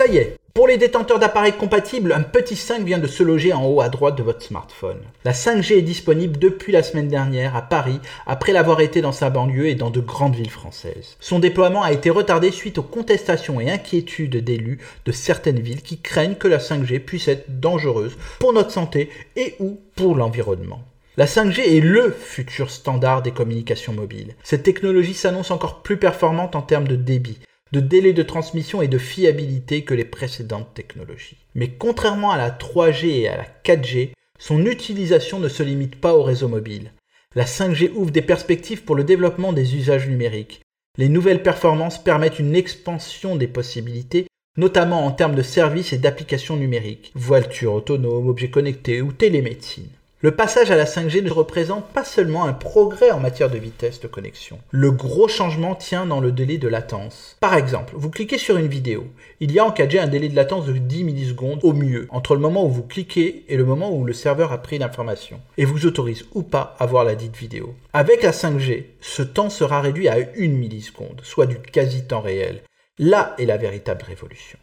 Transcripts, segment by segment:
Ça y est, pour les détenteurs d'appareils compatibles, un petit 5 vient de se loger en haut à droite de votre smartphone. La 5G est disponible depuis la semaine dernière à Paris, après l'avoir été dans sa banlieue et dans de grandes villes françaises. Son déploiement a été retardé suite aux contestations et inquiétudes d'élus de certaines villes qui craignent que la 5G puisse être dangereuse pour notre santé et ou pour l'environnement. La 5G est LE futur standard des communications mobiles. Cette technologie s'annonce encore plus performante en termes de débit, de délai de transmission et de fiabilité que les précédentes technologies. Mais contrairement à la 3G et à la 4G, son utilisation ne se limite pas au réseau mobile. La 5G ouvre des perspectives pour le développement des usages numériques. Les nouvelles performances permettent une expansion des possibilités, notamment en termes de services et d'applications numériques, voitures autonomes, objets connectés ou télémédecine. Le passage à la 5G ne représente pas seulement un progrès en matière de vitesse de connexion. Le gros changement tient dans le délai de latence. Par exemple, vous cliquez sur une vidéo. Il y a en 4G un délai de latence de 10 millisecondes au mieux entre le moment où vous cliquez et le moment où le serveur a pris l'information et vous autorise ou pas à voir la dite vidéo. Avec la 5G, ce temps sera réduit à 1 milliseconde, soit du quasi temps réel. Là est la véritable révolution.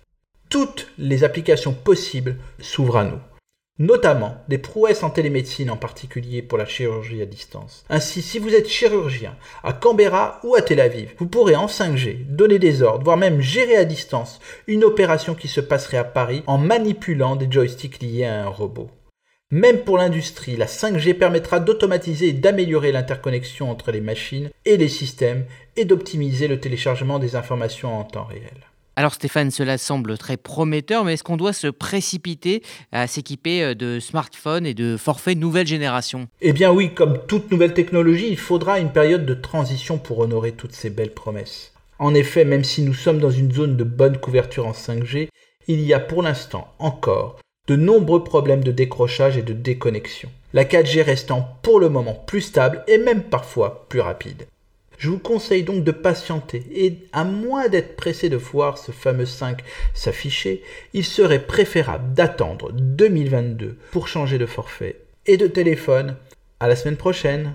Toutes les applications possibles s'ouvrent à nous notamment des prouesses en télémédecine en particulier pour la chirurgie à distance. Ainsi, si vous êtes chirurgien à Canberra ou à Tel Aviv, vous pourrez en 5G donner des ordres, voire même gérer à distance une opération qui se passerait à Paris en manipulant des joysticks liés à un robot. Même pour l'industrie, la 5G permettra d'automatiser et d'améliorer l'interconnexion entre les machines et les systèmes et d'optimiser le téléchargement des informations en temps réel. Alors Stéphane, cela semble très prometteur, mais est-ce qu'on doit se précipiter à s'équiper euh, de smartphones et de forfaits nouvelle génération? Eh bien oui, comme toute nouvelle technologie, il faudra une période de transition pour honorer toutes ces belles promesses. En effet, même si nous sommes dans une zone de bonne couverture en 5G, il y a pour l'instant encore de nombreux problèmes de décrochage et de déconnexion. La 4G restant pour le moment plus stable et même parfois plus rapide. Je vous conseille donc de patienter et à moins d'être pressé de voir ce fameux 5 s'afficher, il serait préférable d'attendre 2022 pour changer de forfait et de téléphone. À la semaine prochaine.